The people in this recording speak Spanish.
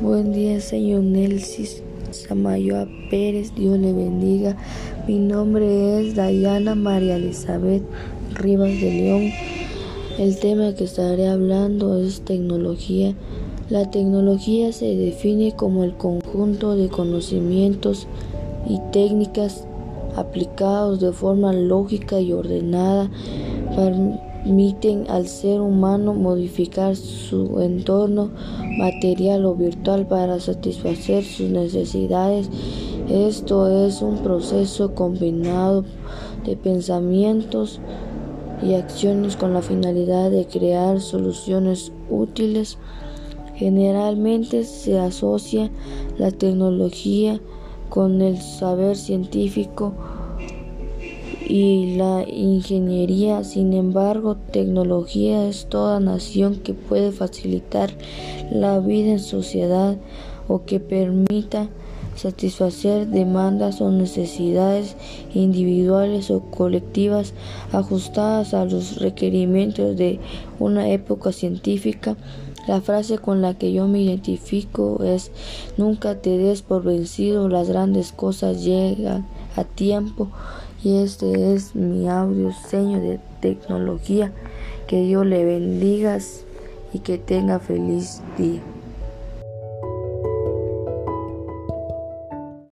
Buen día, señor Nelsis Samayoa Pérez. Dios le bendiga. Mi nombre es Dayana María Elizabeth Rivas de León. El tema que estaré hablando es tecnología. La tecnología se define como el conjunto de conocimientos y técnicas aplicados de forma lógica y ordenada permiten al ser humano modificar su entorno material o virtual para satisfacer sus necesidades. Esto es un proceso combinado de pensamientos y acciones con la finalidad de crear soluciones útiles. Generalmente se asocia la tecnología con el saber científico y la ingeniería. Sin embargo, tecnología es toda nación que puede facilitar la vida en sociedad o que permita satisfacer demandas o necesidades individuales o colectivas ajustadas a los requerimientos de una época científica. La frase con la que yo me identifico es nunca te des por vencido, las grandes cosas llegan a tiempo y este es mi audio seño de tecnología. Que Dios le bendiga y que tenga feliz día.